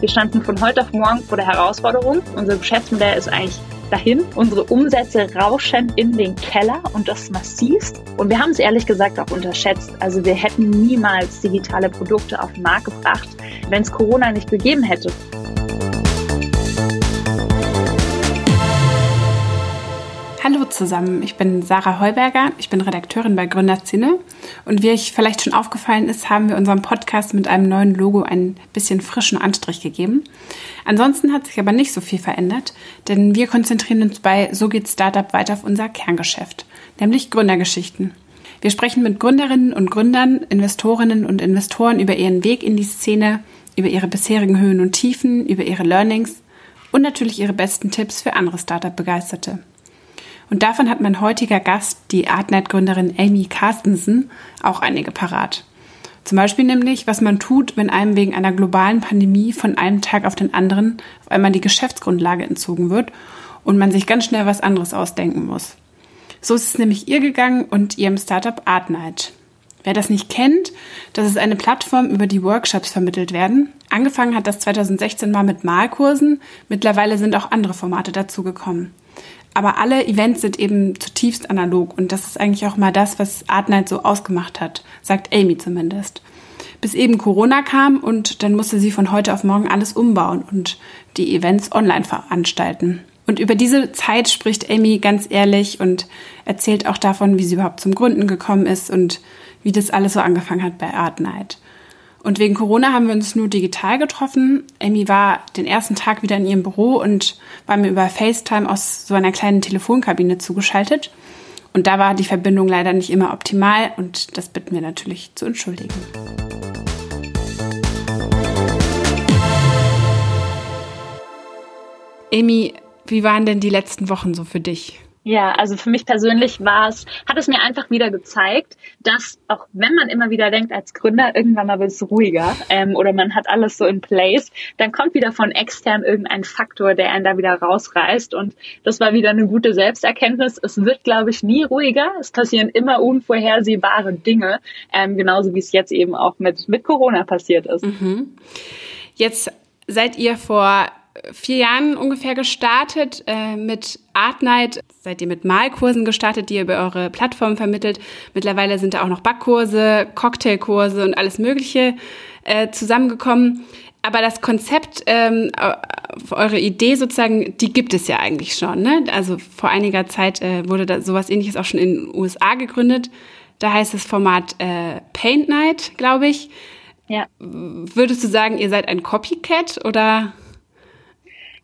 Wir standen von heute auf morgen vor der Herausforderung. Unser Geschäftsmodell ist eigentlich dahin. Unsere Umsätze rauschen in den Keller und das massivst. Und wir haben es ehrlich gesagt auch unterschätzt. Also wir hätten niemals digitale Produkte auf den Markt gebracht, wenn es Corona nicht gegeben hätte. Zusammen, ich bin Sarah Heuberger, ich bin Redakteurin bei Gründerszene und wie euch vielleicht schon aufgefallen ist, haben wir unserem Podcast mit einem neuen Logo ein bisschen frischen Anstrich gegeben. Ansonsten hat sich aber nicht so viel verändert, denn wir konzentrieren uns bei So geht Startup weiter auf unser Kerngeschäft, nämlich Gründergeschichten. Wir sprechen mit Gründerinnen und Gründern, Investorinnen und Investoren über ihren Weg in die Szene, über ihre bisherigen Höhen und Tiefen, über ihre Learnings und natürlich ihre besten Tipps für andere Startup-Begeisterte. Und davon hat mein heutiger Gast, die Artnet-Gründerin Amy Carstensen, auch einige parat. Zum Beispiel nämlich, was man tut, wenn einem wegen einer globalen Pandemie von einem Tag auf den anderen auf einmal die Geschäftsgrundlage entzogen wird und man sich ganz schnell was anderes ausdenken muss. So ist es nämlich ihr gegangen und ihrem Startup Artnight. Wer das nicht kennt, das ist eine Plattform, über die Workshops vermittelt werden. Angefangen hat das 2016 mal mit Malkursen. Mittlerweile sind auch andere Formate dazugekommen. Aber alle Events sind eben zutiefst analog und das ist eigentlich auch mal das, was Art Night so ausgemacht hat, sagt Amy zumindest. Bis eben Corona kam und dann musste sie von heute auf morgen alles umbauen und die Events online veranstalten. Und über diese Zeit spricht Amy ganz ehrlich und erzählt auch davon, wie sie überhaupt zum Gründen gekommen ist und wie das alles so angefangen hat bei Art Night. Und wegen Corona haben wir uns nur digital getroffen. Amy war den ersten Tag wieder in ihrem Büro und war mir über FaceTime aus so einer kleinen Telefonkabine zugeschaltet. Und da war die Verbindung leider nicht immer optimal und das bitten wir natürlich zu entschuldigen. Amy, wie waren denn die letzten Wochen so für dich? Ja, also für mich persönlich war es, hat es mir einfach wieder gezeigt, dass auch wenn man immer wieder denkt als Gründer, irgendwann mal wird es ruhiger ähm, oder man hat alles so in place, dann kommt wieder von extern irgendein Faktor, der einen da wieder rausreißt und das war wieder eine gute Selbsterkenntnis. Es wird, glaube ich, nie ruhiger. Es passieren immer unvorhersehbare Dinge, ähm, genauso wie es jetzt eben auch mit, mit Corona passiert ist. Mhm. Jetzt seid ihr vor vier Jahren ungefähr gestartet äh, mit Art Night. Seid ihr mit Malkursen gestartet, die ihr über eure Plattform vermittelt. Mittlerweile sind da auch noch Backkurse, Cocktailkurse und alles Mögliche äh, zusammengekommen. Aber das Konzept, ähm, eure Idee sozusagen, die gibt es ja eigentlich schon. Ne? Also vor einiger Zeit äh, wurde da sowas ähnliches auch schon in den USA gegründet. Da heißt das Format äh, Paint Night, glaube ich. Ja. Würdest du sagen, ihr seid ein Copycat oder?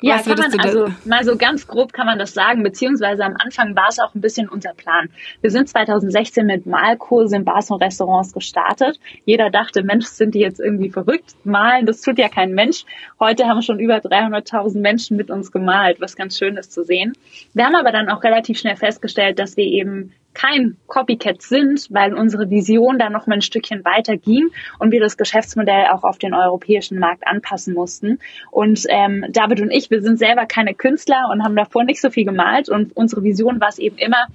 Ja, kann man, also mal so ganz grob kann man das sagen, beziehungsweise am Anfang war es auch ein bisschen unser Plan. Wir sind 2016 mit Malkurse in Bars und Restaurants gestartet. Jeder dachte, Mensch, sind die jetzt irgendwie verrückt? Malen, das tut ja kein Mensch. Heute haben schon über 300.000 Menschen mit uns gemalt, was ganz schön ist zu sehen. Wir haben aber dann auch relativ schnell festgestellt, dass wir eben kein Copycat sind, weil unsere Vision da noch mal ein Stückchen weiter ging und wir das Geschäftsmodell auch auf den europäischen Markt anpassen mussten. Und ähm, David und ich, wir sind selber keine Künstler und haben davor nicht so viel gemalt und unsere Vision war es eben immer,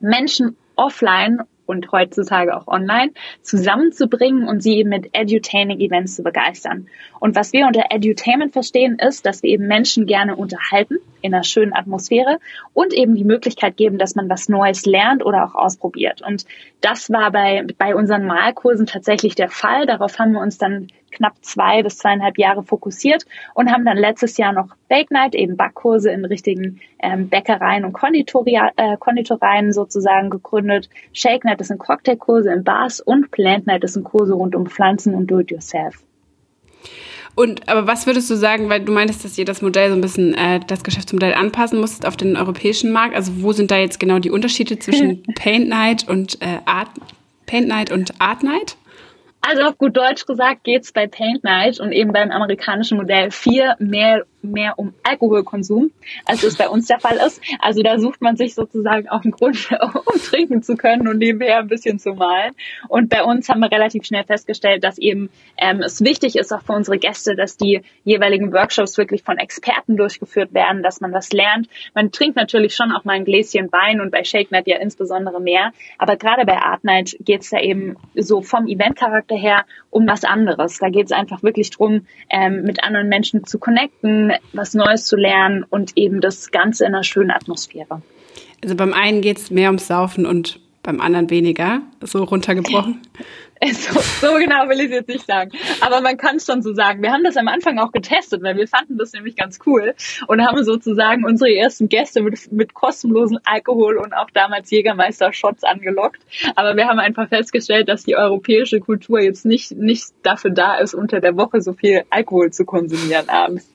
Menschen offline und heutzutage auch online zusammenzubringen und sie eben mit Edutaining Events zu begeistern. Und was wir unter Edutainment verstehen, ist, dass wir eben Menschen gerne unterhalten in einer schönen Atmosphäre und eben die Möglichkeit geben, dass man was Neues lernt oder auch ausprobiert. Und das war bei, bei unseren Malkursen tatsächlich der Fall. Darauf haben wir uns dann knapp zwei bis zweieinhalb Jahre fokussiert und haben dann letztes Jahr noch Bake Night, eben Backkurse in richtigen ähm, Bäckereien und Konditoria, äh, Konditoreien sozusagen gegründet. Shake Night ist ein Cocktailkurse in Bars und Plant Night ist ein Kurse rund um Pflanzen und Do-it-yourself. Und aber was würdest du sagen, weil du meintest, dass ihr das Modell so ein bisschen, äh, das Geschäftsmodell anpassen musstet auf den europäischen Markt? Also wo sind da jetzt genau die Unterschiede zwischen Paint Night und äh, Art Paint Night und Art Night? Also auf gut Deutsch gesagt geht's bei Paint Night und eben beim amerikanischen Modell viel mehr mehr um Alkoholkonsum, als es bei uns der Fall ist. Also da sucht man sich sozusagen auch einen Grund, um trinken zu können und nebenher ein bisschen zu malen. Und bei uns haben wir relativ schnell festgestellt, dass eben ähm, es wichtig ist auch für unsere Gäste, dass die jeweiligen Workshops wirklich von Experten durchgeführt werden, dass man was lernt. Man trinkt natürlich schon auch mal ein Gläschen Wein und bei Shake Night ja insbesondere mehr. Aber gerade bei Art Night geht es da eben so vom Eventcharakter her um was anderes. Da geht es einfach wirklich drum, ähm, mit anderen Menschen zu connecten, was Neues zu lernen und eben das Ganze in einer schönen Atmosphäre. Also beim einen geht es mehr ums Saufen und beim anderen weniger, so runtergebrochen. So, so genau will ich es jetzt nicht sagen. Aber man kann es schon so sagen. Wir haben das am Anfang auch getestet, weil wir fanden das nämlich ganz cool und haben sozusagen unsere ersten Gäste mit, mit kostenlosen Alkohol und auch damals Jägermeister-Shots angelockt. Aber wir haben einfach festgestellt, dass die europäische Kultur jetzt nicht, nicht dafür da ist, unter der Woche so viel Alkohol zu konsumieren abends.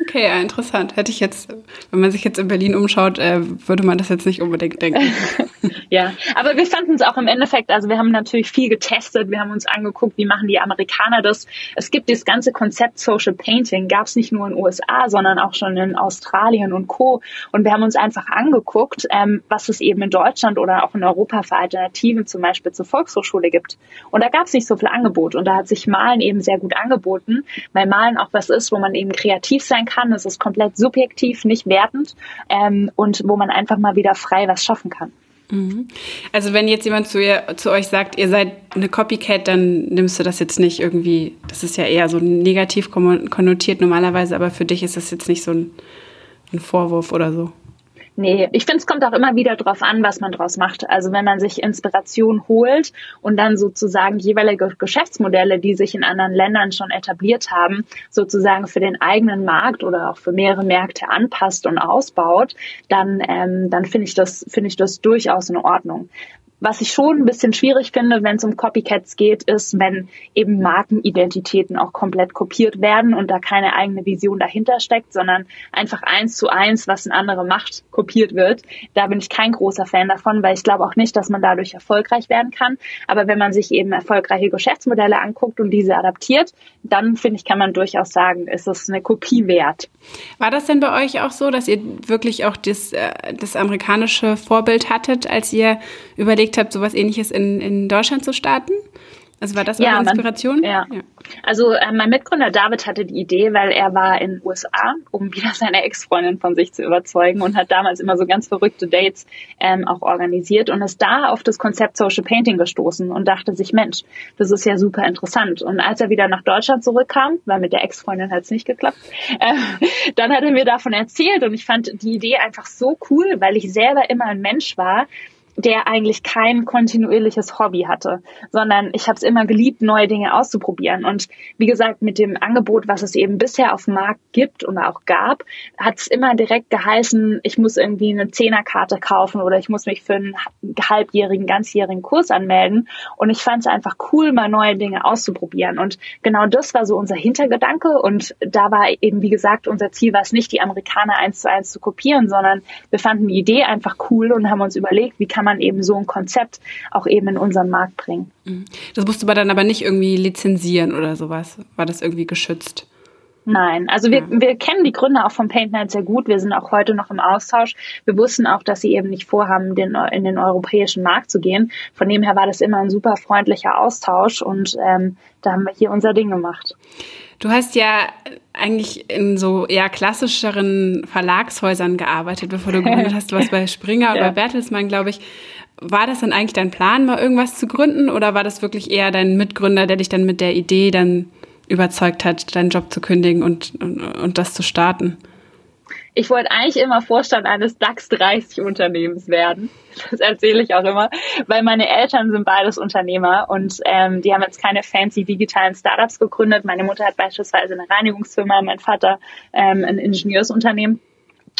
Okay, interessant. Hätte ich jetzt, wenn man sich jetzt in Berlin umschaut, äh, würde man das jetzt nicht unbedingt denken. ja, aber wir fanden es auch im Endeffekt, also wir haben natürlich viel getestet, wir haben uns angeguckt, wie machen die Amerikaner das. Es gibt das ganze Konzept Social Painting, gab es nicht nur in den USA, sondern auch schon in Australien und Co. Und wir haben uns einfach angeguckt, ähm, was es eben in Deutschland oder auch in Europa für Alternativen zum Beispiel zur Volkshochschule gibt. Und da gab es nicht so viel Angebot und da hat sich Malen eben sehr gut angeboten, weil Malen auch was ist, wo man eben kreativ sein sein kann. Es ist komplett subjektiv, nicht wertend ähm, und wo man einfach mal wieder frei was schaffen kann. Mhm. Also wenn jetzt jemand zu, ihr, zu euch sagt, ihr seid eine Copycat, dann nimmst du das jetzt nicht irgendwie, das ist ja eher so negativ konnotiert normalerweise, aber für dich ist das jetzt nicht so ein, ein Vorwurf oder so. Nee, ich finde, es kommt auch immer wieder drauf an, was man draus macht. Also wenn man sich Inspiration holt und dann sozusagen jeweilige Geschäftsmodelle, die sich in anderen Ländern schon etabliert haben, sozusagen für den eigenen Markt oder auch für mehrere Märkte anpasst und ausbaut, dann, ähm, dann finde ich das, finde ich das durchaus in Ordnung. Was ich schon ein bisschen schwierig finde, wenn es um Copycats geht, ist, wenn eben Markenidentitäten auch komplett kopiert werden und da keine eigene Vision dahinter steckt, sondern einfach eins zu eins, was ein anderer macht, kopiert wird. Da bin ich kein großer Fan davon, weil ich glaube auch nicht, dass man dadurch erfolgreich werden kann. Aber wenn man sich eben erfolgreiche Geschäftsmodelle anguckt und diese adaptiert, dann finde ich, kann man durchaus sagen, ist es eine Kopie wert. War das denn bei euch auch so, dass ihr wirklich auch das, äh, das amerikanische Vorbild hattet, als ihr überlegt überlegt habt, sowas ähnliches in, in Deutschland zu starten? Also war das ja, eure Inspiration? Man, ja. ja. Also äh, mein Mitgründer David hatte die Idee, weil er war in den USA, um wieder seine Ex-Freundin von sich zu überzeugen und hat damals immer so ganz verrückte Dates ähm, auch organisiert und ist da auf das Konzept Social Painting gestoßen und dachte sich, Mensch, das ist ja super interessant. Und als er wieder nach Deutschland zurückkam, weil mit der Ex-Freundin hat es nicht geklappt, äh, dann hat er mir davon erzählt und ich fand die Idee einfach so cool, weil ich selber immer ein Mensch war, der eigentlich kein kontinuierliches Hobby hatte, sondern ich habe es immer geliebt, neue Dinge auszuprobieren. Und wie gesagt, mit dem Angebot, was es eben bisher auf dem Markt gibt und auch gab, hat es immer direkt geheißen, ich muss irgendwie eine Zehnerkarte kaufen oder ich muss mich für einen halbjährigen, ganzjährigen Kurs anmelden. Und ich fand es einfach cool, mal neue Dinge auszuprobieren. Und genau das war so unser Hintergedanke. Und da war eben, wie gesagt, unser Ziel war es nicht, die Amerikaner eins zu eins zu kopieren, sondern wir fanden die Idee einfach cool und haben uns überlegt, wie kann kann man eben so ein Konzept auch eben in unseren Markt bringen. Mhm. Das musste man dann aber nicht irgendwie lizenzieren oder sowas. War das irgendwie geschützt? Nein, also wir, wir kennen die Gründer auch von Paint Night sehr gut. Wir sind auch heute noch im Austausch. Wir wussten auch, dass sie eben nicht vorhaben, den, in den europäischen Markt zu gehen. Von dem her war das immer ein super freundlicher Austausch und ähm, da haben wir hier unser Ding gemacht. Du hast ja eigentlich in so eher klassischeren Verlagshäusern gearbeitet, bevor du gegründet hast. Du warst bei Springer ja. oder Bertelsmann, glaube ich. War das dann eigentlich dein Plan, mal irgendwas zu gründen oder war das wirklich eher dein Mitgründer, der dich dann mit der Idee dann überzeugt hat, deinen Job zu kündigen und, und, und das zu starten? Ich wollte eigentlich immer Vorstand eines DAX 30 Unternehmens werden. Das erzähle ich auch immer, weil meine Eltern sind beides Unternehmer und ähm, die haben jetzt keine fancy digitalen Startups gegründet. Meine Mutter hat beispielsweise eine Reinigungsfirma, mein Vater ähm, ein Ingenieursunternehmen.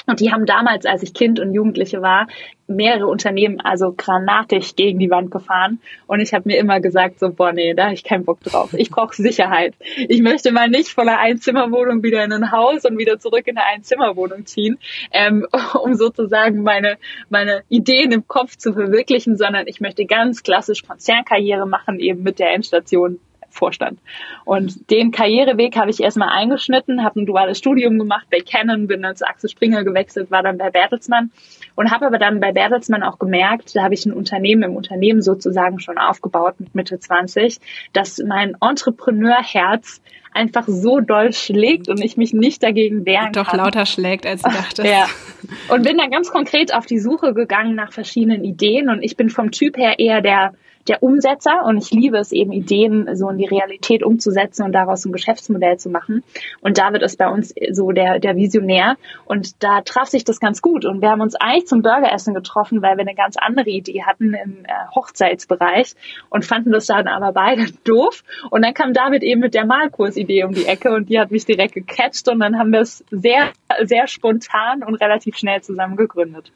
Und die haben damals, als ich Kind und Jugendliche war, mehrere Unternehmen also granatig gegen die Wand gefahren. Und ich habe mir immer gesagt, so, boah, nee, da habe ich keinen Bock drauf. Ich brauche Sicherheit. Ich möchte mal nicht von einer Einzimmerwohnung wieder in ein Haus und wieder zurück in eine Einzimmerwohnung ziehen, ähm, um sozusagen meine, meine Ideen im Kopf zu verwirklichen, sondern ich möchte ganz klassisch Konzernkarriere machen, eben mit der Endstation Vorstand. Und den Karriereweg habe ich erstmal eingeschnitten, habe ein duales Studium gemacht bei Canon, bin dann zu Axel Springer gewechselt, war dann bei Bertelsmann und habe aber dann bei Bertelsmann auch gemerkt, da habe ich ein Unternehmen im Unternehmen sozusagen schon aufgebaut mit Mitte 20, dass mein Entrepreneurherz einfach so doll schlägt und ich mich nicht dagegen wehren Doch kann. Doch lauter schlägt, als du dachtest. ja. Und bin dann ganz konkret auf die Suche gegangen nach verschiedenen Ideen und ich bin vom Typ her eher der der Umsetzer. Und ich liebe es eben, Ideen so in die Realität umzusetzen und daraus ein Geschäftsmodell zu machen. Und David ist bei uns so der, der Visionär. Und da traf sich das ganz gut. Und wir haben uns eigentlich zum Burgeressen getroffen, weil wir eine ganz andere Idee hatten im äh, Hochzeitsbereich und fanden das dann aber beide doof. Und dann kam David eben mit der Malkursidee um die Ecke und die hat mich direkt gecatcht. Und dann haben wir es sehr, sehr spontan und relativ schnell zusammen gegründet.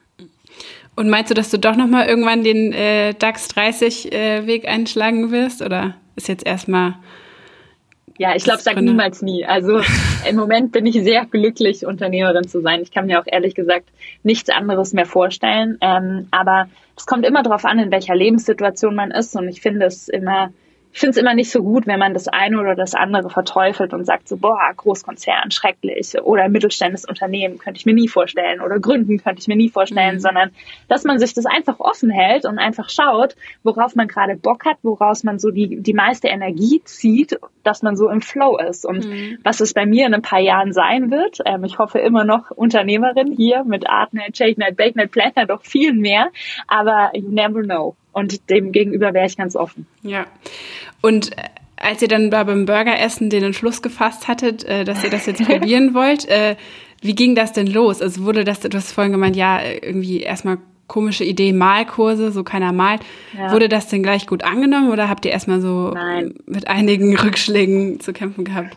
Und meinst du, dass du doch nochmal irgendwann den äh, DAX 30 äh, Weg einschlagen wirst? Oder ist jetzt erstmal. Ja, ich glaube, sag niemals nie. Also im Moment bin ich sehr glücklich, Unternehmerin zu sein. Ich kann mir auch ehrlich gesagt nichts anderes mehr vorstellen. Ähm, aber es kommt immer darauf an, in welcher Lebenssituation man ist. Und ich finde es immer ich finde es immer nicht so gut, wenn man das eine oder das andere verteufelt und sagt so, boah, Großkonzern, schrecklich oder mittelständisches Unternehmen könnte ich mir nie vorstellen oder gründen könnte ich mir nie vorstellen, mhm. sondern dass man sich das einfach offen hält und einfach schaut, worauf man gerade Bock hat, woraus man so die, die meiste Energie zieht, dass man so im Flow ist und mhm. was es bei mir in ein paar Jahren sein wird. Ähm, ich hoffe immer noch Unternehmerin hier mit Artnet, ShakeNet, BakeNet, Planner, doch viel mehr, aber you never know. Und dem gegenüber wäre ich ganz offen. Ja. Und äh, als ihr dann beim Burgeressen den Entschluss gefasst hattet, äh, dass ihr das jetzt probieren wollt, äh, wie ging das denn los? Also wurde das, du hast vorhin gemeint, ja, irgendwie erstmal komische Idee, Malkurse, so keiner malt. Ja. Wurde das denn gleich gut angenommen oder habt ihr erstmal so Nein. mit einigen Rückschlägen zu kämpfen gehabt?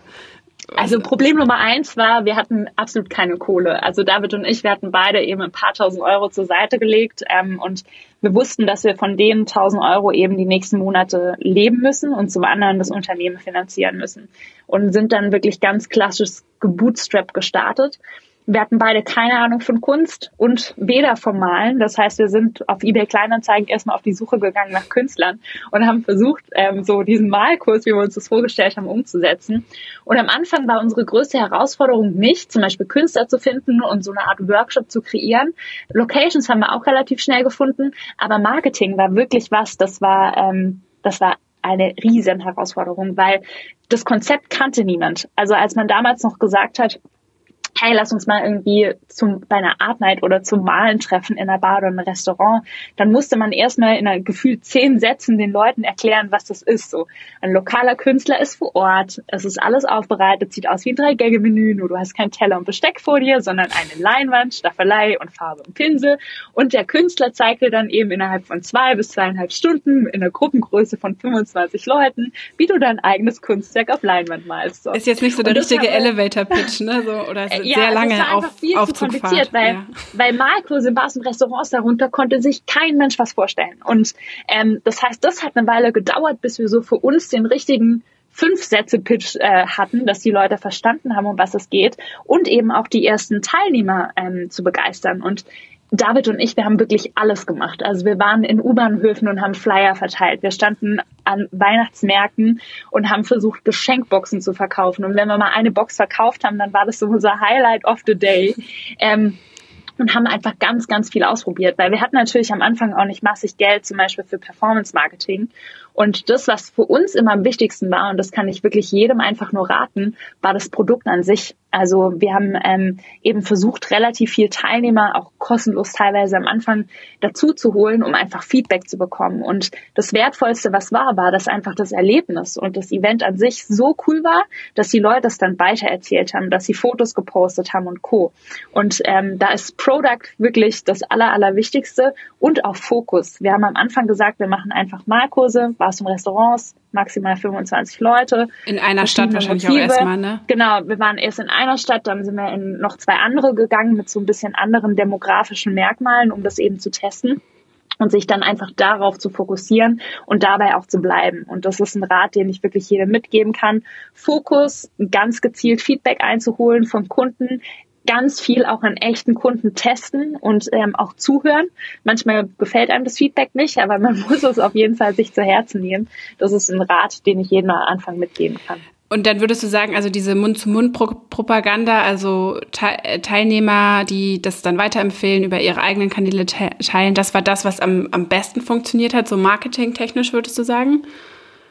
Also Problem Nummer eins war, wir hatten absolut keine Kohle. Also David und ich, wir hatten beide eben ein paar tausend Euro zur Seite gelegt ähm, und wir wussten, dass wir von den tausend Euro eben die nächsten Monate leben müssen und zum anderen das Unternehmen finanzieren müssen und sind dann wirklich ganz klassisch gebootstrap gestartet. Wir hatten beide keine Ahnung von Kunst und weder vom Malen. Das heißt, wir sind auf eBay Kleinanzeigen erstmal auf die Suche gegangen nach Künstlern und haben versucht, ähm, so diesen Malkurs, wie wir uns das vorgestellt haben, umzusetzen. Und am Anfang war unsere größte Herausforderung nicht, zum Beispiel Künstler zu finden und so eine Art Workshop zu kreieren. Locations haben wir auch relativ schnell gefunden, aber Marketing war wirklich was, das war, ähm, das war eine riesen Herausforderung, weil das Konzept kannte niemand. Also als man damals noch gesagt hat, hey, lass uns mal irgendwie zum, bei einer Art Night oder zum Malen treffen in einer Bar oder einem Restaurant, dann musste man erstmal in einer gefühlt zehn Sätzen den Leuten erklären, was das ist. So, ein lokaler Künstler ist vor Ort, es ist alles aufbereitet, sieht aus wie ein Drei-Gänge-Menü, nur du hast kein Teller und Besteck vor dir, sondern eine Leinwand, Staffelei und Farbe und Pinsel. Und der Künstler zeigt dir dann eben innerhalb von zwei bis zweieinhalb Stunden in einer Gruppengröße von 25 Leuten, wie du dein eigenes Kunstwerk auf Leinwand malst. So. Ist jetzt nicht so der richtige Elevator-Pitch, ne? So, oder äh, ja, sehr lange das war auf, viel zu kompliziert, weil, ja. weil Malkurse in Bars und Restaurants darunter konnte sich kein Mensch was vorstellen. Und ähm, das heißt, das hat eine Weile gedauert, bis wir so für uns den richtigen fünf Sätze Pitch äh, hatten, dass die Leute verstanden haben, um was es geht und eben auch die ersten Teilnehmer ähm, zu begeistern. Und David und ich, wir haben wirklich alles gemacht. Also wir waren in U-Bahnhöfen und haben Flyer verteilt. Wir standen an Weihnachtsmärkten und haben versucht, Geschenkboxen zu verkaufen. Und wenn wir mal eine Box verkauft haben, dann war das so unser Highlight of the day. Ähm, und haben einfach ganz, ganz viel ausprobiert, weil wir hatten natürlich am Anfang auch nicht massig Geld, zum Beispiel für Performance Marketing. Und das, was für uns immer am wichtigsten war, und das kann ich wirklich jedem einfach nur raten, war das Produkt an sich. Also wir haben ähm, eben versucht, relativ viel Teilnehmer, auch kostenlos teilweise am Anfang dazu zu holen, um einfach Feedback zu bekommen. Und das Wertvollste, was war, war, dass einfach das Erlebnis und das Event an sich so cool war, dass die Leute es dann weitererzählt haben, dass sie Fotos gepostet haben und Co. Und ähm, da ist Product wirklich das Aller, Allerwichtigste und auch Fokus. Wir haben am Anfang gesagt, wir machen einfach Malkurse, Bars und Restaurants, maximal 25 Leute. In einer Stadt wahrscheinlich Motive. auch erstmal, ne? Genau, wir waren erst in einer Stadt, dann sind wir in noch zwei andere gegangen mit so ein bisschen anderen demografischen Merkmalen, um das eben zu testen und sich dann einfach darauf zu fokussieren und dabei auch zu bleiben. Und das ist ein Rat, den ich wirklich jedem mitgeben kann. Fokus, ganz gezielt Feedback einzuholen vom Kunden, ganz viel auch an echten Kunden testen und ähm, auch zuhören. Manchmal gefällt einem das Feedback nicht, aber man muss es auf jeden Fall sich zu Herzen nehmen. Das ist ein Rat, den ich jedem am Anfang mitgeben kann. Und dann würdest du sagen, also diese Mund-zu-Mund-Propaganda, also Te Teilnehmer, die das dann weiterempfehlen, über ihre eigenen Kanäle teilen, das war das, was am, am besten funktioniert hat, so marketingtechnisch, würdest du sagen?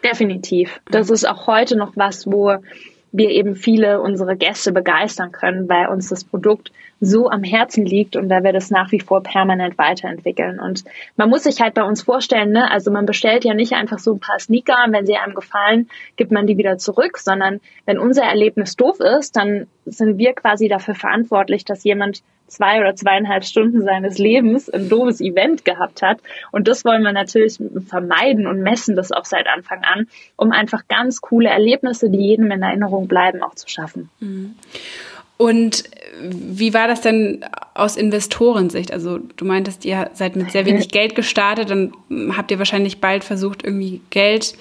Definitiv. Das ist auch heute noch was, wo wir eben viele unsere Gäste begeistern können, weil uns das Produkt so am Herzen liegt und da wir das nach wie vor permanent weiterentwickeln. Und man muss sich halt bei uns vorstellen, ne, also man bestellt ja nicht einfach so ein paar Sneaker und wenn sie einem gefallen, gibt man die wieder zurück, sondern wenn unser Erlebnis doof ist, dann sind wir quasi dafür verantwortlich, dass jemand zwei oder zweieinhalb Stunden seines Lebens ein doofes Event gehabt hat. Und das wollen wir natürlich vermeiden und messen das auch seit Anfang an, um einfach ganz coole Erlebnisse, die jedem in Erinnerung bleiben, auch zu schaffen. Mhm. Und wie war das denn aus Investorensicht? Also du meintest, ihr seid mit sehr wenig Geld gestartet, dann habt ihr wahrscheinlich bald versucht, irgendwie Geld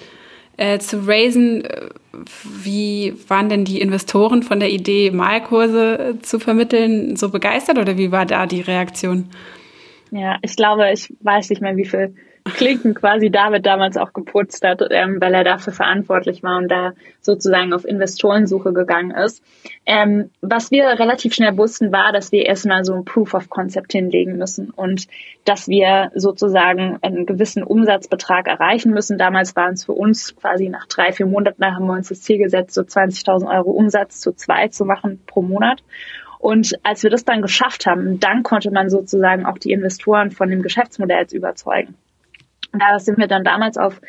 äh, zu raisen. Wie waren denn die Investoren von der Idee, Malkurse zu vermitteln, so begeistert oder wie war da die Reaktion? Ja, ich glaube, ich weiß nicht mehr, wie viel Klinken quasi David damals auch geputzt hat, ähm, weil er dafür verantwortlich war und da sozusagen auf Investorensuche gegangen ist. Ähm, was wir relativ schnell wussten, war, dass wir erstmal so ein Proof of Concept hinlegen müssen und dass wir sozusagen einen gewissen Umsatzbetrag erreichen müssen. Damals waren es für uns quasi nach drei, vier Monaten, haben wir uns das Ziel gesetzt, so 20.000 Euro Umsatz zu zwei zu machen pro Monat. Und als wir das dann geschafft haben, dann konnte man sozusagen auch die Investoren von dem Geschäftsmodell überzeugen. Da sind wir dann damals auf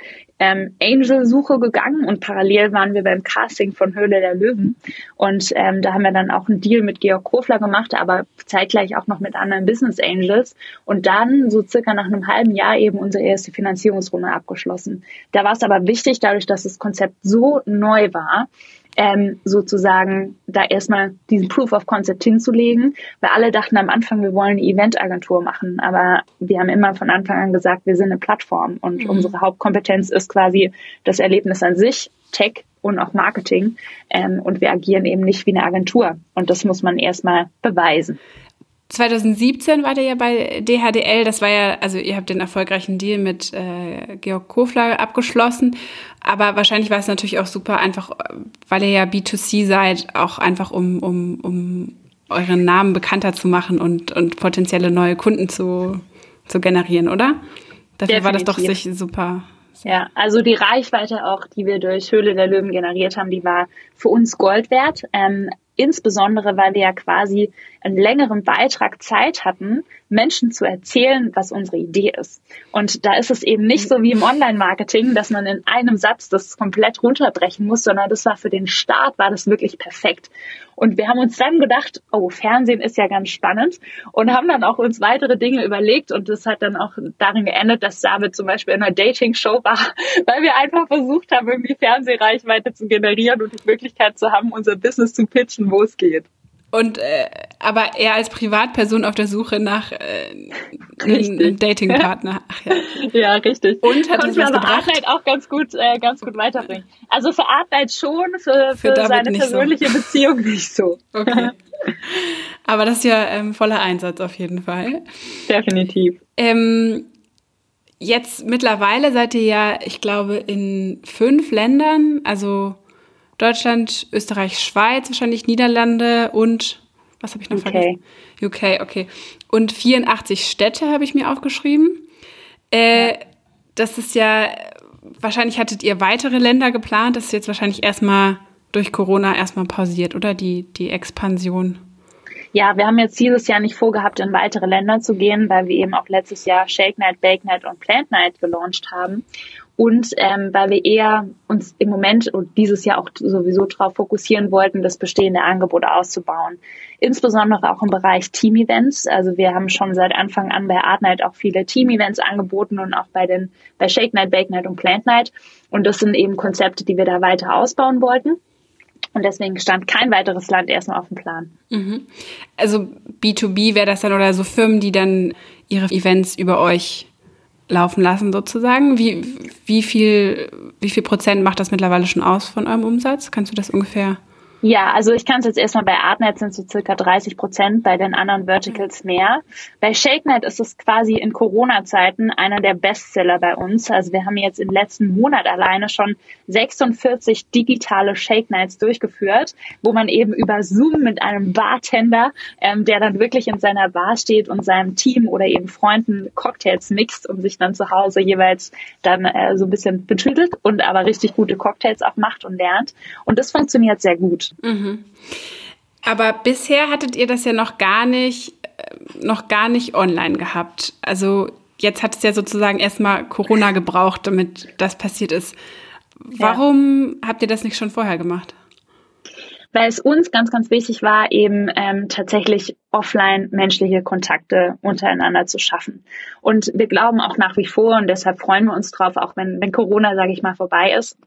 ähm, Angel-Suche gegangen und parallel waren wir beim Casting von Höhle der Löwen. Und ähm, da haben wir dann auch einen Deal mit Georg Kofler gemacht, aber zeitgleich auch noch mit anderen Business Angels. Und dann so circa nach einem halben Jahr eben unsere erste Finanzierungsrunde abgeschlossen. Da war es aber wichtig, dadurch, dass das Konzept so neu war, ähm, sozusagen da erstmal diesen Proof of Concept hinzulegen, weil alle dachten am Anfang, wir wollen eine Eventagentur machen, aber wir haben immer von Anfang an gesagt, wir sind eine Plattform und mhm. unsere Hauptkompetenz ist quasi das Erlebnis an sich, Tech und auch Marketing ähm, und wir agieren eben nicht wie eine Agentur und das muss man erstmal beweisen. 2017 war der ja bei DHDL. Das war ja, also ihr habt den erfolgreichen Deal mit äh, Georg Kofler abgeschlossen. Aber wahrscheinlich war es natürlich auch super einfach, weil ihr ja B2C seid, auch einfach um, um, um euren Namen bekannter zu machen und, und potenzielle neue Kunden zu, zu generieren, oder? Dafür Definitiv. war das doch sich super. Ja, also die Reichweite auch, die wir durch Höhle der Löwen generiert haben, die war für uns Gold wert. Ähm, insbesondere weil wir ja quasi einen längeren Beitrag Zeit hatten, Menschen zu erzählen, was unsere Idee ist. Und da ist es eben nicht so wie im Online-Marketing, dass man in einem Satz das komplett runterbrechen muss, sondern das war für den Start, war das wirklich perfekt. Und wir haben uns dann gedacht, oh, Fernsehen ist ja ganz spannend und haben dann auch uns weitere Dinge überlegt und das hat dann auch darin geendet, dass David zum Beispiel in einer Dating-Show war, weil wir einfach versucht haben, irgendwie Fernsehreichweite zu generieren und die Möglichkeit zu haben, unser Business zu pitchen, wo es geht. Und äh, aber er als Privatperson auf der Suche nach äh, einem Datingpartner. Ja. ja, richtig. Und hat Konnte was gebracht? Artnight auch ganz gut, äh, ganz gut weiterbringen. Also für Artnight schon, für, für, für seine persönliche so. Beziehung nicht so. Okay. Aber das ist ja ähm, voller Einsatz auf jeden Fall. Definitiv. Ähm, jetzt mittlerweile seid ihr ja, ich glaube, in fünf Ländern, also Deutschland, Österreich, Schweiz, wahrscheinlich Niederlande und was habe ich noch UK. vergessen? UK, okay. Und 84 Städte habe ich mir aufgeschrieben. Äh, das ist ja, wahrscheinlich hattet ihr weitere Länder geplant. Das ist jetzt wahrscheinlich erstmal durch Corona erstmal pausiert, oder? Die, die Expansion. Ja, wir haben jetzt dieses Jahr nicht vorgehabt, in weitere Länder zu gehen, weil wir eben auch letztes Jahr Shake Night, Bake Night und Plant Night gelauncht haben und ähm, weil wir eher uns im Moment und dieses Jahr auch sowieso darauf fokussieren wollten, das bestehende Angebot auszubauen. Insbesondere auch im Bereich Team-Events. Also wir haben schon seit Anfang an bei Art Night auch viele Team-Events angeboten und auch bei den bei Shake Night, Bake Night und Plant Night. Und das sind eben Konzepte, die wir da weiter ausbauen wollten. Und deswegen stand kein weiteres Land erstmal auf dem Plan. Mhm. Also B2B wäre das dann oder so Firmen, die dann ihre Events über euch laufen lassen sozusagen. Wie, wie, viel, wie viel Prozent macht das mittlerweile schon aus von eurem Umsatz? Kannst du das ungefähr Ja, also ich kann es jetzt erstmal bei Artnet sind so circa 30 Prozent, bei den anderen Verticals mehr. Bei ShakeNet ist es quasi in Corona-Zeiten einer der Bestseller bei uns. Also wir haben jetzt im letzten Monat alleine schon 46 digitale ShakeNights durchgeführt, wo man eben über Zoom mit einem Bartender, ähm, der dann wirklich in seiner Bar steht und seinem Team oder eben Freunden Cocktails mixt und sich dann zu Hause jeweils dann äh, so ein bisschen betüdelt und aber richtig gute Cocktails auch macht und lernt. Und das funktioniert sehr gut. Mhm. Aber bisher hattet ihr das ja noch gar nicht, äh, noch gar nicht online gehabt. Also jetzt hat es ja sozusagen erstmal Corona gebraucht, damit das passiert ist. Warum ja. habt ihr das nicht schon vorher gemacht? Weil es uns ganz, ganz wichtig war, eben ähm, tatsächlich offline menschliche Kontakte untereinander zu schaffen. Und wir glauben auch nach wie vor, und deshalb freuen wir uns drauf, auch wenn, wenn Corona, sage ich mal, vorbei ist,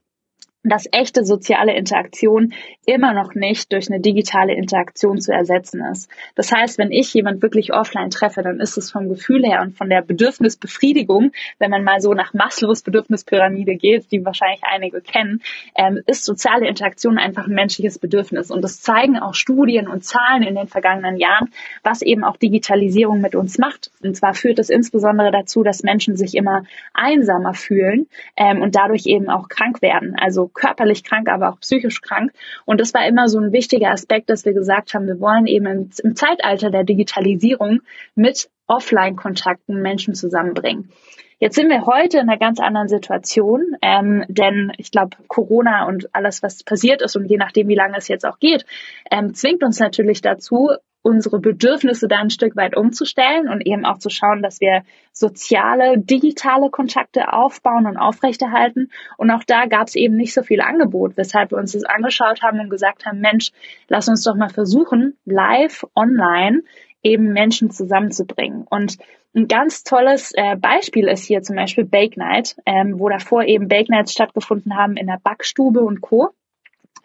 dass echte soziale Interaktion immer noch nicht durch eine digitale Interaktion zu ersetzen ist. Das heißt, wenn ich jemand wirklich offline treffe, dann ist es vom Gefühl her und von der Bedürfnisbefriedigung, wenn man mal so nach Maslows Bedürfnispyramide geht, die wahrscheinlich einige kennen, ähm, ist soziale Interaktion einfach ein menschliches Bedürfnis. Und das zeigen auch Studien und Zahlen in den vergangenen Jahren, was eben auch Digitalisierung mit uns macht. Und zwar führt es insbesondere dazu, dass Menschen sich immer einsamer fühlen ähm, und dadurch eben auch krank werden. Also körperlich krank, aber auch psychisch krank. Und das war immer so ein wichtiger Aspekt, dass wir gesagt haben, wir wollen eben im, im Zeitalter der Digitalisierung mit Offline-Kontakten Menschen zusammenbringen. Jetzt sind wir heute in einer ganz anderen Situation, ähm, denn ich glaube, Corona und alles, was passiert ist und je nachdem, wie lange es jetzt auch geht, ähm, zwingt uns natürlich dazu, unsere Bedürfnisse da ein Stück weit umzustellen und eben auch zu schauen, dass wir soziale, digitale Kontakte aufbauen und aufrechterhalten. Und auch da gab es eben nicht so viel Angebot, weshalb wir uns das angeschaut haben und gesagt haben, Mensch, lass uns doch mal versuchen, live, online eben Menschen zusammenzubringen. Und ein ganz tolles äh, Beispiel ist hier zum Beispiel Bake Night, ähm, wo davor eben Bake Nights stattgefunden haben in der Backstube und Co.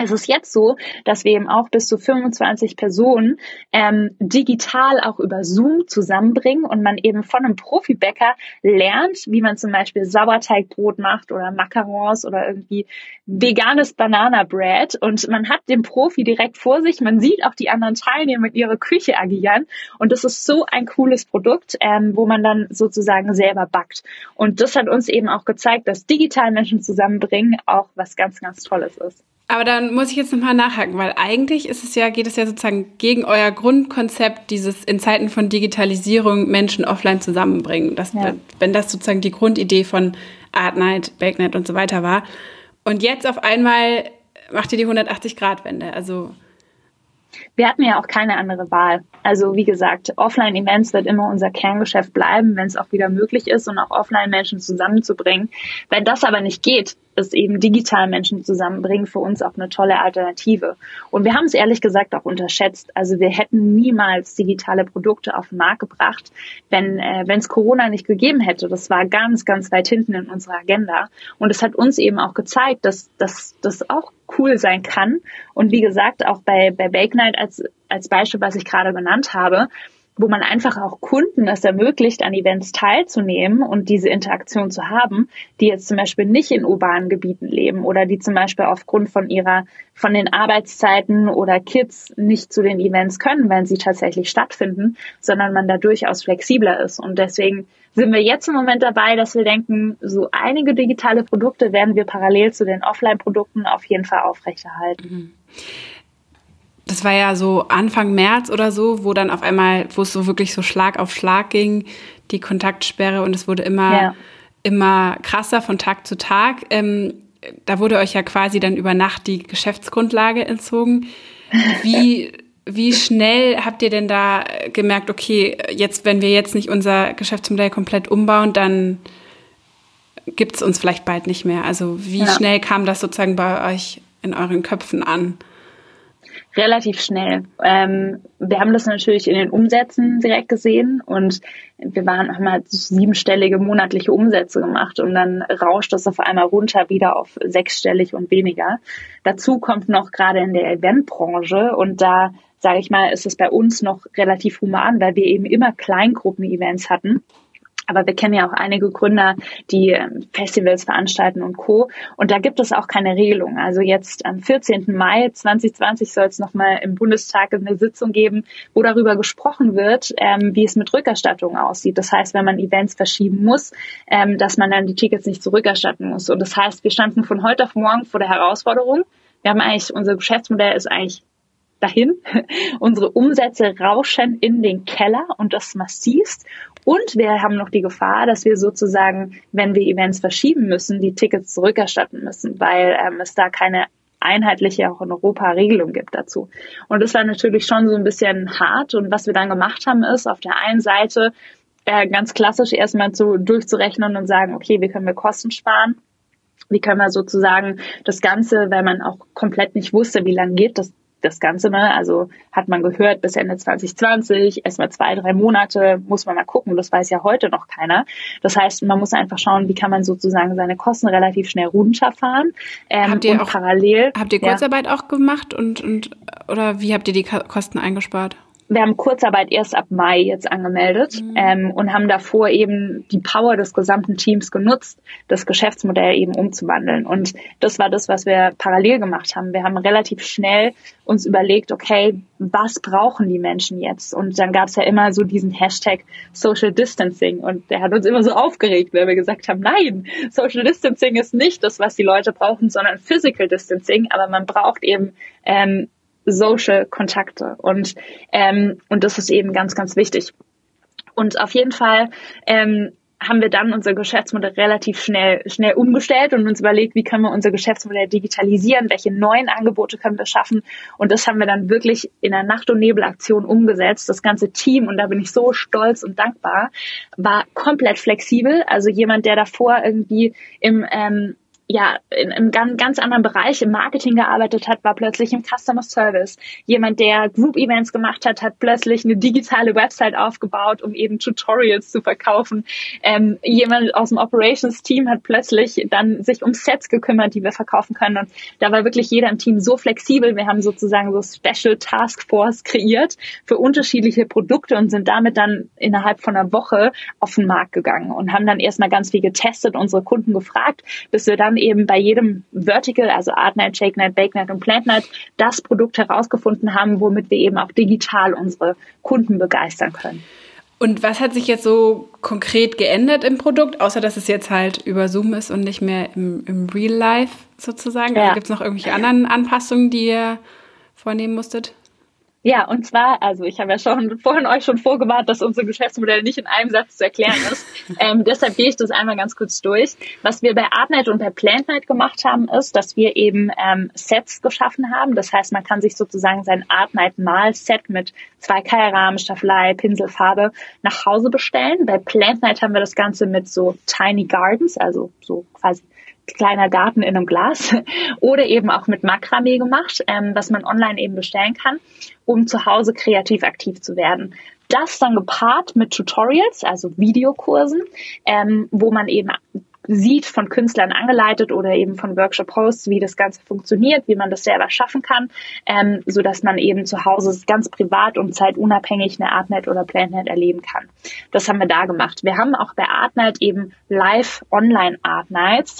Es ist jetzt so, dass wir eben auch bis zu 25 Personen ähm, digital auch über Zoom zusammenbringen und man eben von einem Profibäcker lernt, wie man zum Beispiel Sauerteigbrot macht oder Macarons oder irgendwie veganes Banana-Bread und man hat den Profi direkt vor sich. Man sieht auch die anderen Teilnehmer mit ihrer Küche agieren und das ist so ein cooles Produkt, ähm, wo man dann sozusagen selber backt. Und das hat uns eben auch gezeigt, dass digital Menschen zusammenbringen auch was ganz, ganz Tolles ist. Aber dann muss ich jetzt nochmal nachhaken, weil eigentlich ist es ja, geht es ja sozusagen gegen euer Grundkonzept, dieses in Zeiten von Digitalisierung Menschen offline zusammenbringen. Das, ja. Wenn das sozusagen die Grundidee von Artnight, Backnight und so weiter war. Und jetzt auf einmal macht ihr die 180-Grad-Wende. Also wir hatten ja auch keine andere Wahl. Also wie gesagt, Offline-Events wird immer unser Kerngeschäft bleiben, wenn es auch wieder möglich ist und auch offline Menschen zusammenzubringen. Wenn das aber nicht geht, ist eben digital Menschen zusammenbringen für uns auch eine tolle Alternative. Und wir haben es ehrlich gesagt auch unterschätzt. Also wir hätten niemals digitale Produkte auf den Markt gebracht, wenn äh, es Corona nicht gegeben hätte. Das war ganz, ganz weit hinten in unserer Agenda. Und es hat uns eben auch gezeigt, dass, dass das auch cool sein kann. Und wie gesagt, auch bei, bei Bake Night als, als Beispiel, was ich gerade genannt habe, wo man einfach auch Kunden es ermöglicht, an Events teilzunehmen und diese Interaktion zu haben, die jetzt zum Beispiel nicht in urbanen Gebieten leben oder die zum Beispiel aufgrund von ihrer, von den Arbeitszeiten oder Kids nicht zu den Events können, wenn sie tatsächlich stattfinden, sondern man da durchaus flexibler ist. Und deswegen sind wir jetzt im Moment dabei, dass wir denken, so einige digitale Produkte werden wir parallel zu den Offline-Produkten auf jeden Fall aufrechterhalten. Mhm das war ja so Anfang März oder so, wo dann auf einmal, wo es so wirklich so Schlag auf Schlag ging, die Kontaktsperre und es wurde immer, ja. immer krasser von Tag zu Tag. Ähm, da wurde euch ja quasi dann über Nacht die Geschäftsgrundlage entzogen. Wie, wie schnell habt ihr denn da gemerkt, okay, jetzt, wenn wir jetzt nicht unser Geschäftsmodell komplett umbauen, dann gibt es uns vielleicht bald nicht mehr? Also wie ja. schnell kam das sozusagen bei euch in euren Köpfen an? Relativ schnell. Ähm, wir haben das natürlich in den Umsätzen direkt gesehen und wir waren auch mal siebenstellige monatliche Umsätze gemacht und dann rauscht das auf einmal runter wieder auf sechsstellig und weniger. Dazu kommt noch gerade in der Eventbranche und da sage ich mal, ist es bei uns noch relativ human, weil wir eben immer Kleingruppen-Events hatten Aber wir kennen ja auch einige Gründer, die ähm, Festivals veranstalten und Co. Und da gibt es auch keine Regelung. Also jetzt am 14. Mai 2020 soll es nochmal im Bundestag eine Sitzung geben, wo darüber gesprochen wird, ähm, wie es mit Rückerstattung aussieht. Das heißt, wenn man Events verschieben muss, ähm, dass man dann die Tickets nicht zurückerstatten muss. Und das heißt, wir standen von heute auf morgen vor der Herausforderung. Wir haben eigentlich, unser Geschäftsmodell ist eigentlich dahin. Unsere Umsätze rauschen in den Keller und das massivst. Und wir haben noch die Gefahr, dass wir sozusagen, wenn wir Events verschieben müssen, die Tickets zurückerstatten müssen, weil ähm, es da keine einheitliche auch in Europa Regelung gibt dazu. Und das war natürlich schon so ein bisschen hart. Und was wir dann gemacht haben, ist auf der einen Seite äh, ganz klassisch erstmal zu, durchzurechnen und sagen, okay, wie können wir Kosten sparen? Wie können wir sozusagen das Ganze, weil man auch komplett nicht wusste, wie lange geht das das Ganze, ne? Also hat man gehört, bis Ende 2020, erstmal zwei, drei Monate, muss man mal gucken. Das weiß ja heute noch keiner. Das heißt, man muss einfach schauen, wie kann man sozusagen seine Kosten relativ schnell runterfahren. Ähm, habt ihr auch, parallel. Habt ihr Kurzarbeit ja. auch gemacht und, und oder wie habt ihr die Kosten eingespart? Wir haben Kurzarbeit erst ab Mai jetzt angemeldet mhm. ähm, und haben davor eben die Power des gesamten Teams genutzt, das Geschäftsmodell eben umzuwandeln. Und das war das, was wir parallel gemacht haben. Wir haben relativ schnell uns überlegt, okay, was brauchen die Menschen jetzt? Und dann gab es ja immer so diesen Hashtag Social Distancing und der hat uns immer so aufgeregt, weil wir gesagt haben, nein, Social Distancing ist nicht das, was die Leute brauchen, sondern Physical Distancing, aber man braucht eben ähm, Social Kontakte und ähm, und das ist eben ganz ganz wichtig. Und auf jeden Fall ähm, haben wir dann unser Geschäftsmodell relativ schnell, schnell umgestellt und uns überlegt, wie können wir unser Geschäftsmodell digitalisieren, welche neuen Angebote können wir schaffen. Und das haben wir dann wirklich in der Nacht- und Nebelaktion umgesetzt. Das ganze Team, und da bin ich so stolz und dankbar, war komplett flexibel. Also jemand, der davor irgendwie im ähm, ja, in einem ganz, ganz anderen Bereich im Marketing gearbeitet hat, war plötzlich im Customer Service. Jemand, der Group Events gemacht hat, hat plötzlich eine digitale Website aufgebaut, um eben Tutorials zu verkaufen. Ähm, jemand aus dem Operations Team hat plötzlich dann sich um Sets gekümmert, die wir verkaufen können. Und da war wirklich jeder im Team so flexibel. Wir haben sozusagen so Special Task Force kreiert für unterschiedliche Produkte und sind damit dann innerhalb von einer Woche auf den Markt gegangen und haben dann erstmal ganz viel getestet, unsere Kunden gefragt, bis wir dann eben bei jedem Vertical, also Art Night, Shake Night, Bake Night und Plant Night, das Produkt herausgefunden haben, womit wir eben auch digital unsere Kunden begeistern können. Und was hat sich jetzt so konkret geändert im Produkt, außer dass es jetzt halt über Zoom ist und nicht mehr im, im Real Life sozusagen? Also ja. Also gibt es noch irgendwelche anderen Anpassungen, die ihr vornehmen musstet? Ja, und zwar, also ich habe ja schon vorhin euch schon vorgewarnt, dass unser Geschäftsmodell nicht in einem Satz zu erklären ist. ähm, deshalb gehe ich das einmal ganz kurz durch. Was wir bei Artnet und bei PlantNet gemacht haben, ist, dass wir eben ähm, Sets geschaffen haben. Das heißt, man kann sich sozusagen sein Artnight-Mal-Set mit 2K-Rahmen, Staffelei, Pinselfarbe nach Hause bestellen. Bei PlantNet haben wir das Ganze mit so Tiny Gardens, also so quasi kleiner Garten in einem Glas oder eben auch mit Makramee gemacht, ähm, was man online eben bestellen kann, um zu Hause kreativ aktiv zu werden. Das dann gepaart mit Tutorials, also Videokursen, ähm, wo man eben sieht, von Künstlern angeleitet oder eben von Workshop-Hosts, wie das Ganze funktioniert, wie man das selber schaffen kann, ähm, so dass man eben zu Hause ganz privat und zeitunabhängig eine Artnet oder PlanNet erleben kann. Das haben wir da gemacht. Wir haben auch bei Artnet eben live online Art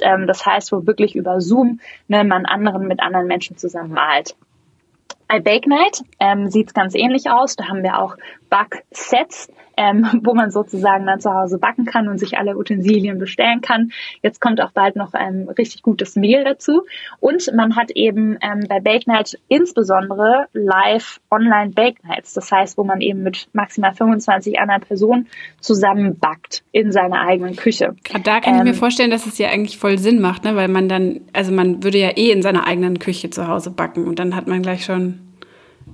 ähm, das heißt, wo wirklich über Zoom ne, man anderen mit anderen Menschen zusammen malt. Bei Bake Night ähm, sieht es ganz ähnlich aus. Da haben wir auch Back-Sets, ähm, wo man sozusagen dann zu Hause backen kann und sich alle Utensilien bestellen kann. Jetzt kommt auch bald noch ein richtig gutes Mehl dazu. Und man hat eben ähm, bei Bake Night insbesondere live online Bake Nights. Das heißt, wo man eben mit maximal 25 anderen Personen zusammen backt in seiner eigenen Küche. Da kann ähm, ich mir ähm, vorstellen, dass es ja eigentlich voll Sinn macht, ne? weil man dann, also man würde ja eh in seiner eigenen Küche zu Hause backen und dann hat man gleich schon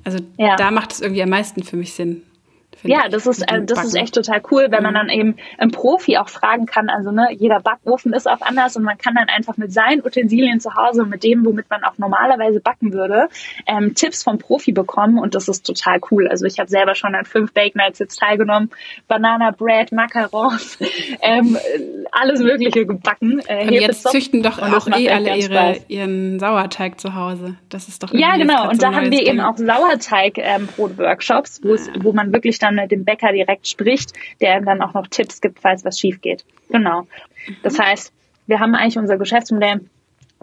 also ja. da macht es irgendwie am meisten für mich Sinn. Ja, das ist, äh, das ist echt total cool, wenn mhm. man dann eben einen Profi auch fragen kann. Also ne, jeder Backofen ist auch anders und man kann dann einfach mit seinen Utensilien zu Hause und mit dem, womit man auch normalerweise backen würde, ähm, Tipps vom Profi bekommen und das ist total cool. Also ich habe selber schon an fünf Bake Nights jetzt teilgenommen, Banana Bread, Macarons, ähm, alles Mögliche gebacken. Äh, und jetzt züchten doch auch eh alle ihre, ihren Sauerteig zu Hause. Das ist doch ja genau. Und da so haben wir eben auch Sauerteig ähm, wo man wirklich dann mit dem Bäcker direkt spricht, der ihm dann auch noch Tipps gibt, falls was schief geht. Genau. Das heißt, wir haben eigentlich unser Geschäftsmodell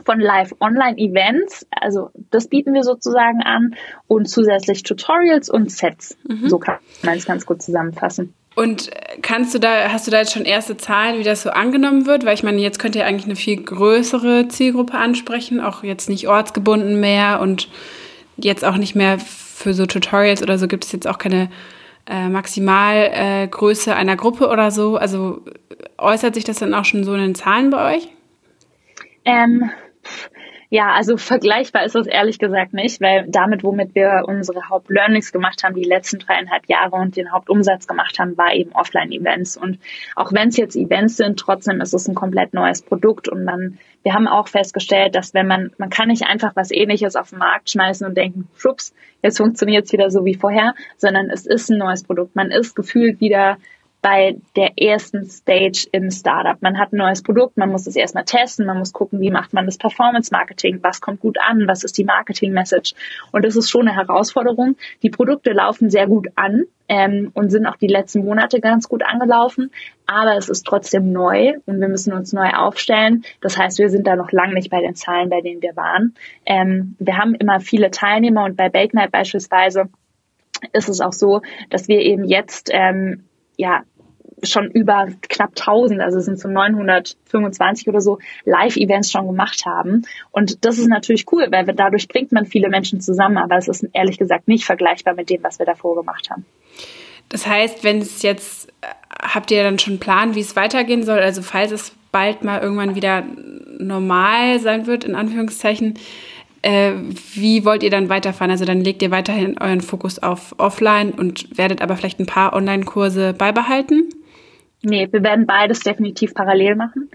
von Live-Online-Events, also das bieten wir sozusagen an und zusätzlich Tutorials und Sets. Mhm. So kann man es ganz gut zusammenfassen. Und kannst du da, hast du da jetzt schon erste Zahlen, wie das so angenommen wird? Weil ich meine, jetzt könnt ihr eigentlich eine viel größere Zielgruppe ansprechen, auch jetzt nicht ortsgebunden mehr und jetzt auch nicht mehr für so Tutorials oder so gibt es jetzt auch keine äh, Maximalgröße äh, einer Gruppe oder so. Also äußert sich das dann auch schon so in den Zahlen bei euch? Ähm, ja, also vergleichbar ist das ehrlich gesagt nicht, weil damit, womit wir unsere Hauptlearnings gemacht haben, die letzten dreieinhalb Jahre und den Hauptumsatz gemacht haben, war eben Offline-Events. Und auch wenn es jetzt Events sind, trotzdem ist es ein komplett neues Produkt und man, wir haben auch festgestellt, dass wenn man, man kann nicht einfach was ähnliches auf den Markt schmeißen und denken, schwupps, jetzt funktioniert es wieder so wie vorher, sondern es ist ein neues Produkt. Man ist gefühlt wieder bei der ersten Stage im Startup. Man hat ein neues Produkt, man muss es erstmal testen, man muss gucken, wie macht man das Performance Marketing, was kommt gut an, was ist die Marketing Message. Und das ist schon eine Herausforderung. Die Produkte laufen sehr gut an ähm, und sind auch die letzten Monate ganz gut angelaufen, aber es ist trotzdem neu und wir müssen uns neu aufstellen. Das heißt, wir sind da noch lange nicht bei den Zahlen, bei denen wir waren. Ähm, wir haben immer viele Teilnehmer und bei Bake Night beispielsweise ist es auch so, dass wir eben jetzt ähm, ja schon über knapp 1000, also es sind so 925 oder so Live-Events schon gemacht haben. Und das ist natürlich cool, weil dadurch bringt man viele Menschen zusammen, aber es ist ehrlich gesagt nicht vergleichbar mit dem, was wir davor gemacht haben. Das heißt, wenn es jetzt, äh, habt ihr dann schon einen Plan, wie es weitergehen soll? Also falls es bald mal irgendwann wieder normal sein wird, in Anführungszeichen, äh, wie wollt ihr dann weiterfahren? Also dann legt ihr weiterhin euren Fokus auf Offline und werdet aber vielleicht ein paar Online-Kurse beibehalten? Nee, wir werden beides definitiv parallel machen.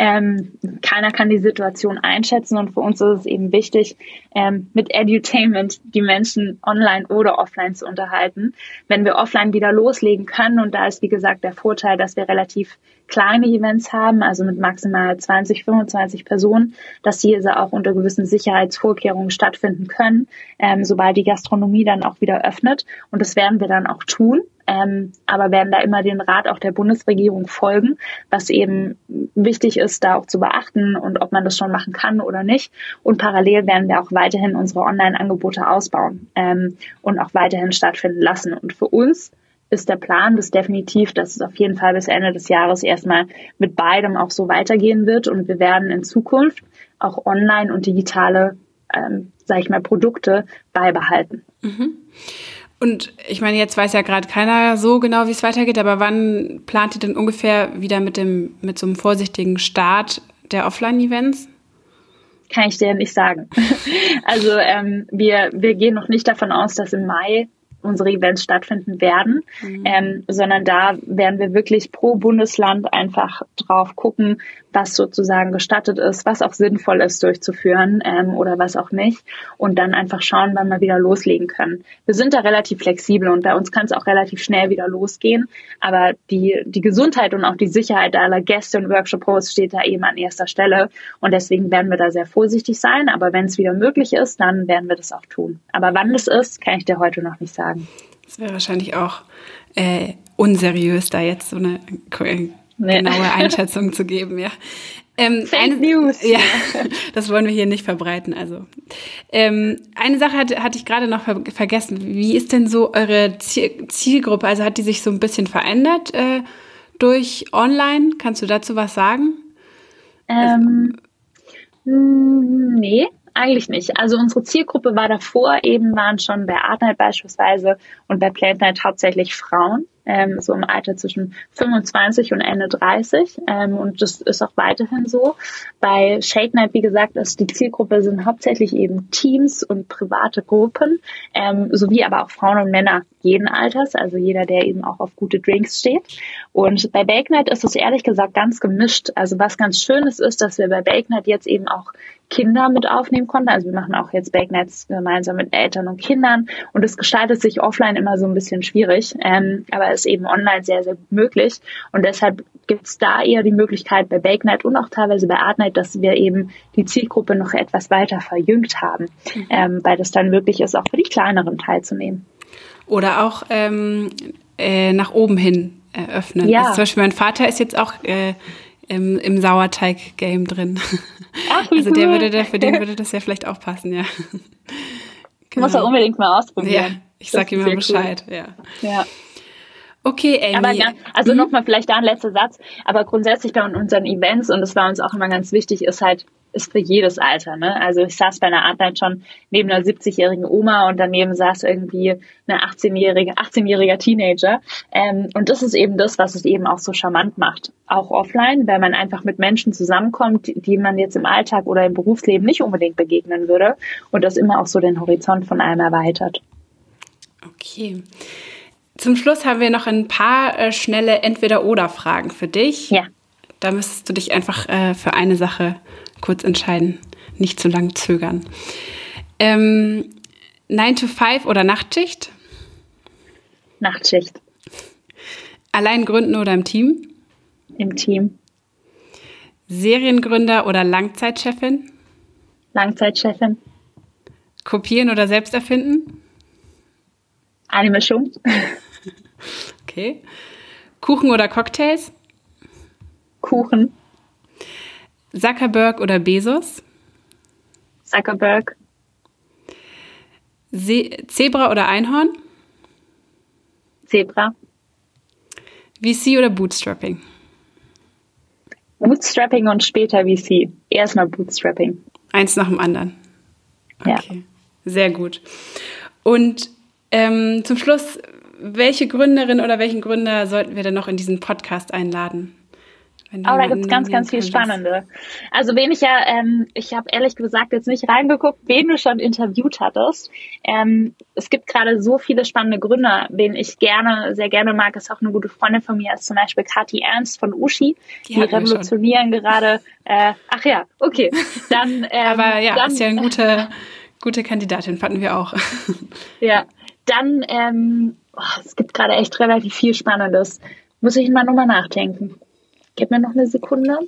Ähm, keiner kann die Situation einschätzen und für uns ist es eben wichtig, ähm, mit Edutainment die Menschen online oder offline zu unterhalten. Wenn wir offline wieder loslegen können, und da ist wie gesagt der Vorteil, dass wir relativ kleine Events haben, also mit maximal 20, 25 Personen, dass diese auch unter gewissen Sicherheitsvorkehrungen stattfinden können, ähm, sobald die Gastronomie dann auch wieder öffnet. Und das werden wir dann auch tun ähm, aber werden da immer den Rat auch der Bundesregierung folgen, was eben wichtig ist, da auch zu beachten und ob man das schon machen kann oder nicht. Und parallel werden wir auch weiterhin unsere Online-Angebote ausbauen ähm, und auch weiterhin stattfinden lassen. Und für uns ist der Plan das definitiv, dass es auf jeden Fall bis Ende des Jahres erstmal mit beidem auch so weitergehen wird und wir werden in Zukunft auch online und digitale, ähm, sage ich mal, Produkte beibehalten. Mhm. Und ich meine, jetzt weiß ja gerade keiner so genau, wie es weitergeht, aber wann plant ihr denn ungefähr wieder mit dem, mit so einem vorsichtigen Start der Offline-Events? Kann ich dir nicht sagen. also ähm, wir, wir gehen noch nicht davon aus, dass im Mai unsere Events stattfinden werden, mhm. ähm, sondern da werden wir wirklich pro Bundesland einfach drauf gucken, was sozusagen gestattet ist, was auch sinnvoll ist durchzuführen ähm, oder was auch nicht und dann einfach schauen, wann wir wieder loslegen können. Wir sind da relativ flexibel und bei uns kann es auch relativ schnell wieder losgehen, aber die, die Gesundheit und auch die Sicherheit aller Gäste und Workshop-Hosts steht da eben an erster Stelle und deswegen werden wir da sehr vorsichtig sein, aber wenn es wieder möglich ist, dann werden wir das auch tun. Aber wann es ist, kann ich dir heute noch nicht sagen. Das wäre wahrscheinlich auch äh, unseriös, da jetzt so eine nee. genaue Einschätzung zu geben, ja. Ähm, Fake eine, News. Ja, das wollen wir hier nicht verbreiten. Also ähm, eine Sache hatte, hatte ich gerade noch ver vergessen. Wie ist denn so eure Ziel Zielgruppe? Also hat die sich so ein bisschen verändert äh, durch Online? Kannst du dazu was sagen? Ähm, also, nee, eigentlich nicht. Also unsere Zielgruppe war davor eben, waren schon bei Artnight beispielsweise und bei Plate Night hauptsächlich Frauen ähm, so im Alter zwischen 25 und Ende 30. Ähm, und das ist auch weiterhin so. Bei Shake Night, wie gesagt, ist die Zielgruppe sind hauptsächlich eben Teams und private Gruppen, ähm, sowie aber auch Frauen und Männer jeden Alters, also jeder, der eben auch auf gute Drinks steht. Und bei Bake Night ist es ehrlich gesagt ganz gemischt. Also was ganz Schönes ist, dass wir bei Bake Night jetzt eben auch Kinder mit aufnehmen konnten. Also wir machen auch jetzt Bake Nights gemeinsam mit Eltern und Kindern und es gestaltet sich offline immer so ein bisschen schwierig. Ähm, aber ist eben online sehr, sehr gut möglich. Und deshalb gibt es da eher die Möglichkeit bei Bake Night und auch teilweise bei Art Night, dass wir eben die Zielgruppe noch etwas weiter verjüngt haben, mhm. ähm, weil das dann möglich ist, auch für die kleineren teilzunehmen. Oder auch ähm, äh, nach oben hin äh, öffnen. Ja. Also zum Beispiel mein Vater ist jetzt auch äh, im, im Sauerteig-Game drin. Ach, also der würde da, für den würde das ja vielleicht auch passen, ja. Genau. Muss er unbedingt mal ausprobieren. Ja, ich sag ihm mal Bescheid, cool. ja. Ja. Okay, Amy. Aber ganz, also mhm. nochmal vielleicht da ein letzter Satz. Aber grundsätzlich bei unseren Events, und das war uns auch immer ganz wichtig, ist halt, ist für jedes Alter. Ne? Also ich saß bei einer Art Night schon neben einer 70-jährigen Oma und daneben saß irgendwie eine 18-jährige, 18-jähriger Teenager. Ähm, und das ist eben das, was es eben auch so charmant macht. Auch offline, weil man einfach mit Menschen zusammenkommt, die man jetzt im Alltag oder im Berufsleben nicht unbedingt begegnen würde. Und das immer auch so den Horizont von einem erweitert. Okay. Zum Schluss haben wir noch ein paar äh, schnelle Entweder-Oder-Fragen für dich. Ja. Da müsstest du dich einfach äh, für eine Sache kurz entscheiden, nicht zu lang zögern. Ähm, 9 to 5 oder Nachtschicht? Nachtschicht. Allein gründen oder im Team? Im Team. Seriengründer oder Langzeitchefin? Langzeitchefin. Kopieren oder selbst erfinden? Eine Mischung. Okay. Kuchen oder Cocktails? Kuchen. Zuckerberg oder Bezos? Zuckerberg. Se Zebra oder Einhorn? Zebra. VC oder Bootstrapping? Bootstrapping und später VC. Erstmal Bootstrapping. Eins nach dem anderen. Okay. Ja. Sehr gut. Und ähm, zum Schluss, welche Gründerin oder welchen Gründer sollten wir denn noch in diesen Podcast einladen? Oh, da gibt es ganz, ganz viel Spannende. Also wen ich ja, ähm, ich habe ehrlich gesagt jetzt nicht reingeguckt, wen du schon interviewt hattest. Ähm, es gibt gerade so viele spannende Gründer, wen ich gerne, sehr gerne mag, ist auch eine gute Freundin von mir, ist zum Beispiel Kathi Ernst von Uschi. Die, die revolutionieren gerade. Äh, ach ja, okay. Dann, ähm, Aber ja, dann, ist ja eine gute, gute Kandidatin, fanden wir auch. ja, dann, ähm, oh, es gibt gerade echt relativ viel Spannendes. Muss ich mal nochmal nachdenken. Gib mir noch eine Sekunde.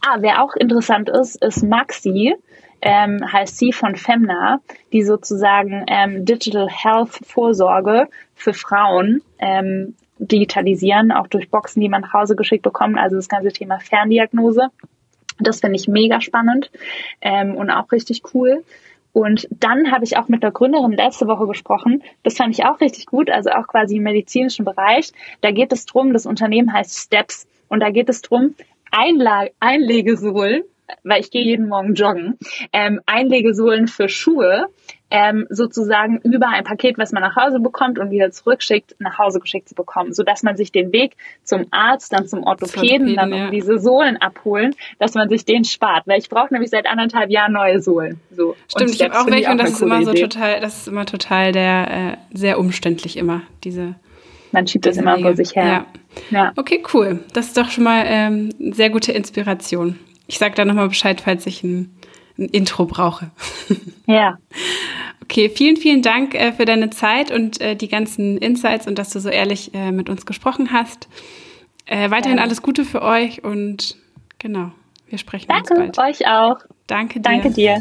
Ah, wer auch interessant ist, ist Maxi, ähm, heißt sie von Femna, die sozusagen ähm, Digital Health Vorsorge für Frauen ähm, digitalisieren, auch durch Boxen, die man nach Hause geschickt bekommt. Also das ganze Thema Ferndiagnose. Das finde ich mega spannend ähm, und auch richtig cool. Und dann habe ich auch mit der Gründerin letzte Woche gesprochen. Das fand ich auch richtig gut, also auch quasi im medizinischen Bereich. Da geht es drum, das Unternehmen heißt Steps. Und da geht es drum, Einla Einlegesohlen, weil ich gehe jeden Morgen joggen, ähm, Einlegesohlen für Schuhe ähm, sozusagen über ein Paket, was man nach Hause bekommt und wieder zurückschickt, nach Hause geschickt zu bekommen, so dass man sich den Weg zum Arzt, dann zum Orthopäden, dann um ja. diese Sohlen abholen, dass man sich den spart, weil ich brauche nämlich seit anderthalb Jahren neue Sohlen. So. Stimmt, ich habe auch welche und das ist immer so Idee. total, das ist immer total der äh, sehr umständlich immer diese. Man schiebt das immer Wege. vor sich her. Ja. ja. Okay, cool. Das ist doch schon mal ähm, sehr gute Inspiration. Ich sage da nochmal Bescheid, falls ich ein, ein Intro brauche. Ja. Okay, vielen, vielen Dank äh, für deine Zeit und äh, die ganzen Insights und dass du so ehrlich äh, mit uns gesprochen hast. Äh, weiterhin ja. alles Gute für euch und genau, wir sprechen Danke uns bald. euch auch. Danke dir. Danke dir.